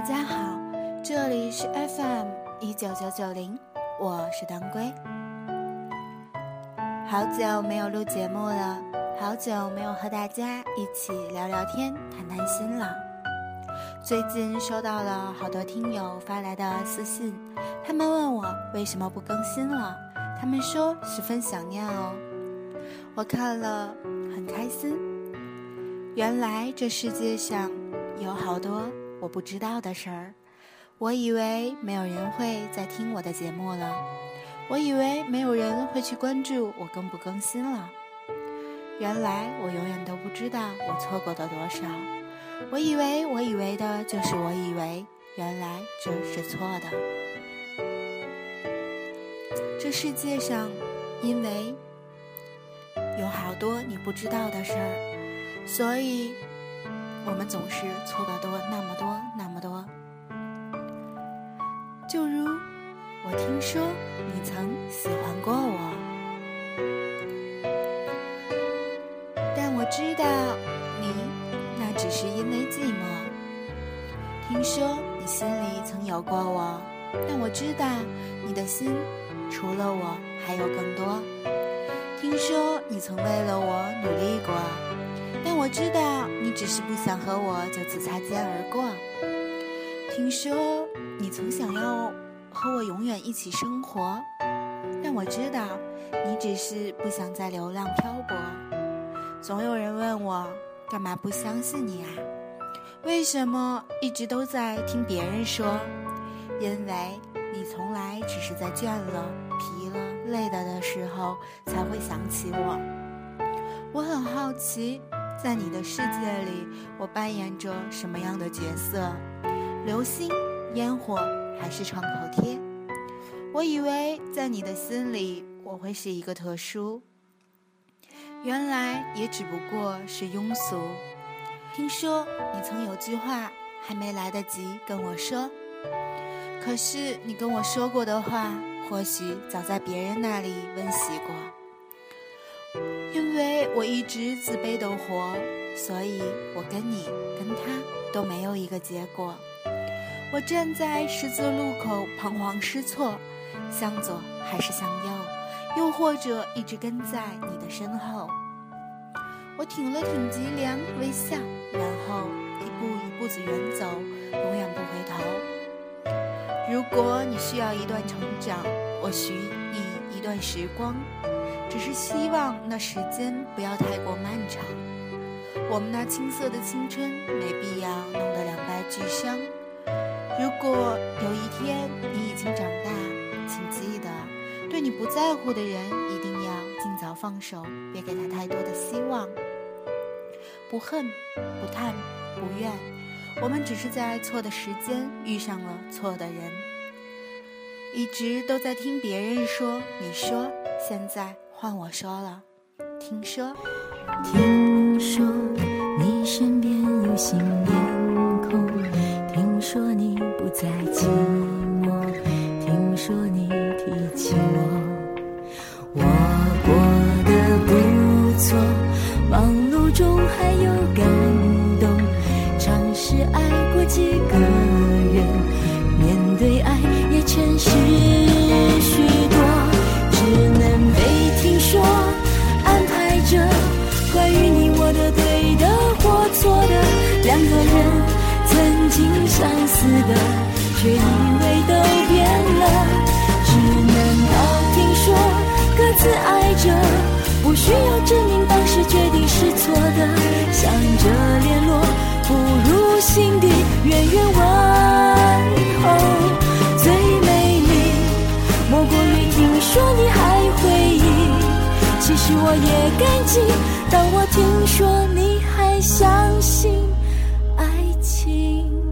大家好，这里是 FM 一九九九零，我是当归。好久没有录节目了，好久没有和大家一起聊聊天、谈谈心了。最近收到了好多听友发来的私信，他们问我为什么不更新了，他们说十分想念哦。我看了很开心，原来这世界上有好多。我不知道的事儿，我以为没有人会再听我的节目了，我以为没有人会去关注我更不更新了。原来我永远都不知道我错过了多少。我以为我以为的就是我以为，原来这是错的。这世界上，因为有好多你不知道的事儿，所以。我们总是错的多，那么多，那么多。就如我听说你曾喜欢过我，但我知道你那只是因为寂寞。听说你心里曾有过我，但我知道你的心除了我还有更多。听说你曾为了我努力过。但我知道你只是不想和我就此擦肩而过。听说你曾想要和我永远一起生活，但我知道你只是不想再流浪漂泊。总有人问我干嘛不相信你啊？为什么一直都在听别人说？因为你从来只是在倦了、疲了、累了的时候才会想起我。我很好奇。在你的世界里，我扮演着什么样的角色？流星、烟火，还是创口贴？我以为在你的心里，我会是一个特殊，原来也只不过是庸俗。听说你曾有句话还没来得及跟我说，可是你跟我说过的话，或许早在别人那里温习过。我一直自卑的活，所以我跟你跟他都没有一个结果。我站在十字路口彷徨失措，向左还是向右，又或者一直跟在你的身后。我挺了挺脊梁，微笑，然后一步一步子远走，永远不回头。如果你需要一段成长，我许你一段时光。只是希望那时间不要太过漫长，我们那青涩的青春没必要弄得两败俱伤。如果有一天你已经长大，请记得，对你不在乎的人一定要尽早放手，别给他太多的希望。不恨，不叹，不怨，我们只是在错的时间遇上了错的人。一直都在听别人说，你说现在。换我说了，听说，听个人曾经相似的，却以为都变了。只能道听说各自爱着，不需要证明当时决定是错的。想着联络，不如心底远远问候。最美丽莫过于听说你还回忆，其实我也感激。当我听说你还相信。情。